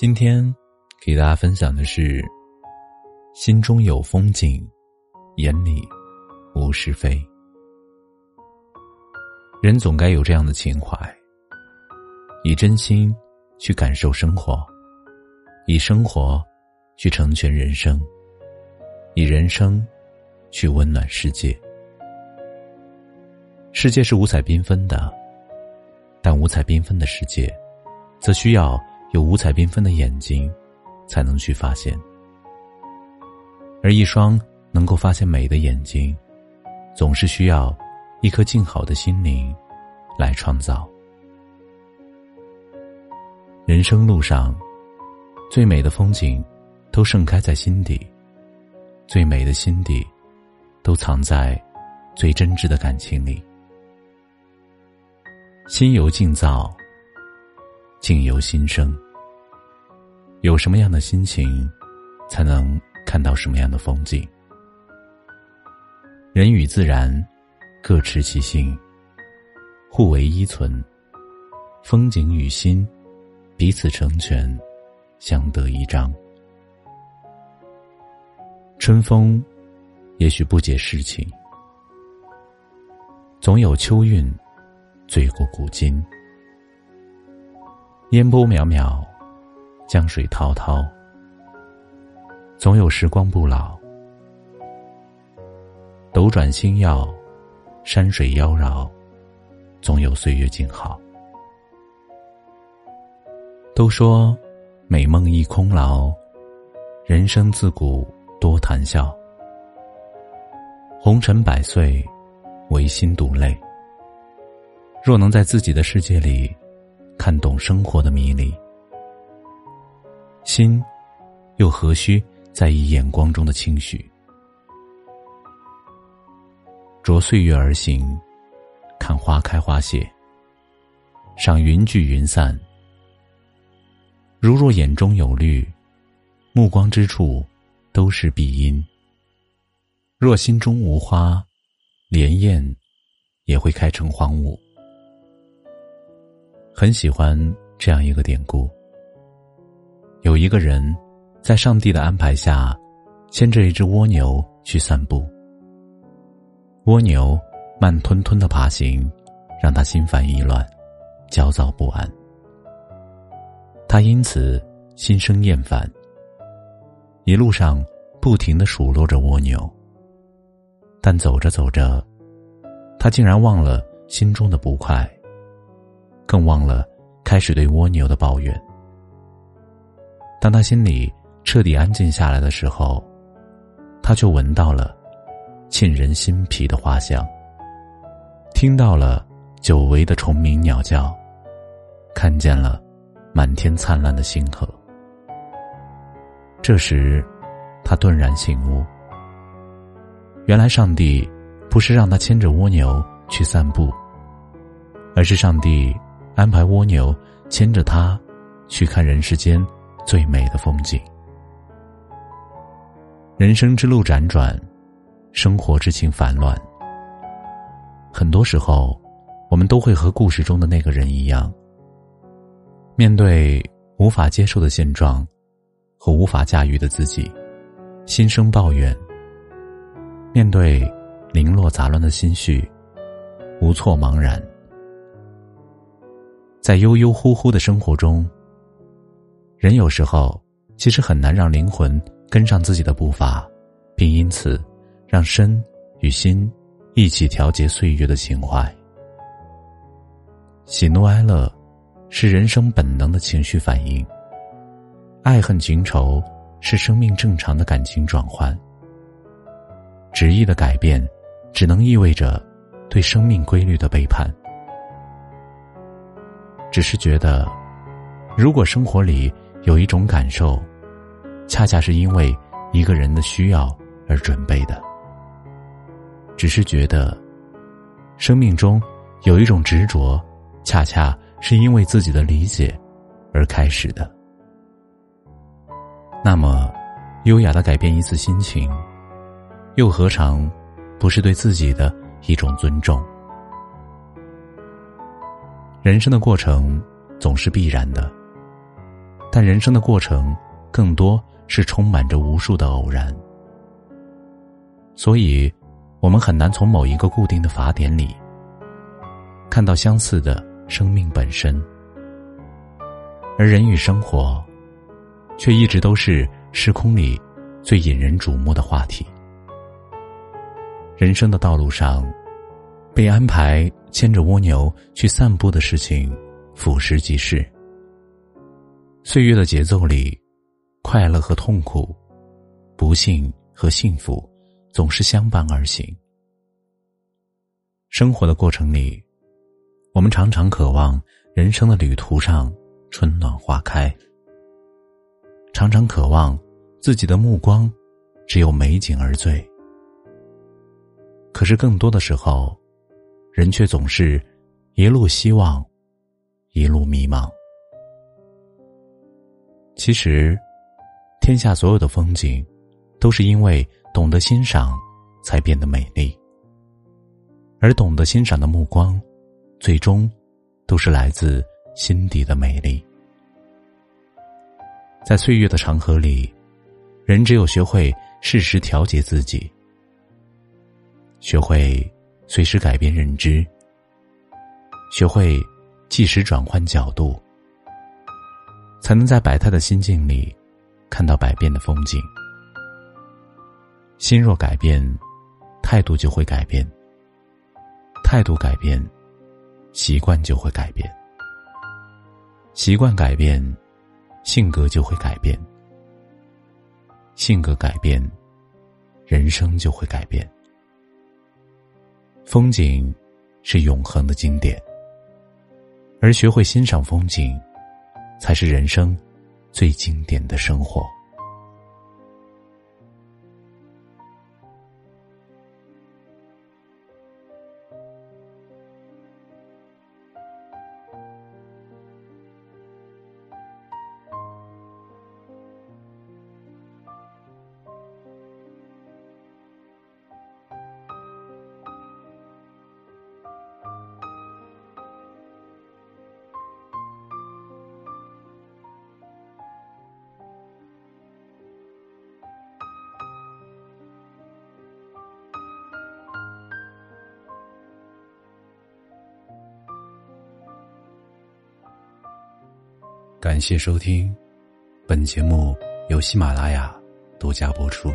今天给大家分享的是：心中有风景，眼里无是非。人总该有这样的情怀，以真心去感受生活，以生活去成全人生，以人生去温暖世界。世界是五彩缤纷的，但五彩缤纷的世界，则需要。有五彩缤纷的眼睛，才能去发现；而一双能够发现美的眼睛，总是需要一颗静好的心灵来创造。人生路上，最美的风景都盛开在心底，最美的心底都藏在最真挚的感情里。心由静造。境由心生。有什么样的心情，才能看到什么样的风景？人与自然各持其性，互为依存。风景与心彼此成全，相得益彰。春风也许不解世情，总有秋韵醉过古今。烟波渺渺，江水滔滔，总有时光不老；斗转星耀，山水妖娆，总有岁月静好。都说美梦一空劳，人生自古多谈笑。红尘百岁，唯心独累。若能在自己的世界里。看懂生活的迷离，心又何须在意眼光中的轻许？着岁月而行，看花开花谢，赏云聚云散。如若眼中有绿，目光之处都是碧荫；若心中无花，莲艳也会开成荒芜。很喜欢这样一个典故：有一个人，在上帝的安排下，牵着一只蜗牛去散步。蜗牛慢吞吞的爬行，让他心烦意乱，焦躁不安。他因此心生厌烦，一路上不停的数落着蜗牛。但走着走着，他竟然忘了心中的不快。更忘了开始对蜗牛的抱怨。当他心里彻底安静下来的时候，他就闻到了沁人心脾的花香，听到了久违的虫鸣鸟叫，看见了满天灿烂的星河。这时，他顿然醒悟：原来上帝不是让他牵着蜗牛去散步，而是上帝。安排蜗牛牵着它，去看人世间最美的风景。人生之路辗转，生活之情烦乱。很多时候，我们都会和故事中的那个人一样，面对无法接受的现状和无法驾驭的自己，心生抱怨；面对零落杂乱的心绪，无措茫然。在悠悠忽忽的生活中，人有时候其实很难让灵魂跟上自己的步伐，并因此让身与心一起调节岁月的情怀。喜怒哀乐是人生本能的情绪反应，爱恨情仇是生命正常的感情转换。执意的改变，只能意味着对生命规律的背叛。只是觉得，如果生活里有一种感受，恰恰是因为一个人的需要而准备的；只是觉得，生命中有一种执着，恰恰是因为自己的理解而开始的。那么，优雅的改变一次心情，又何尝不是对自己的一种尊重？人生的过程总是必然的，但人生的过程更多是充满着无数的偶然，所以，我们很难从某一个固定的法典里看到相似的生命本身，而人与生活，却一直都是时空里最引人瞩目的话题。人生的道路上。被安排牵着蜗牛去散步的事情，俯拾即是。岁月的节奏里，快乐和痛苦，不幸和幸福，总是相伴而行。生活的过程里，我们常常渴望人生的旅途上春暖花开，常常渴望自己的目光只有美景而醉。可是更多的时候。人却总是一路希望，一路迷茫。其实，天下所有的风景，都是因为懂得欣赏，才变得美丽。而懂得欣赏的目光，最终都是来自心底的美丽。在岁月的长河里，人只有学会适时调节自己，学会。随时改变认知，学会即时转换角度，才能在百态的心境里看到百变的风景。心若改变，态度就会改变；态度改变，习惯就会改变；习惯改变，性格就会改变；性格改变，人生就会改变。风景是永恒的经典，而学会欣赏风景，才是人生最经典的生活。感谢收听，本节目由喜马拉雅独家播出。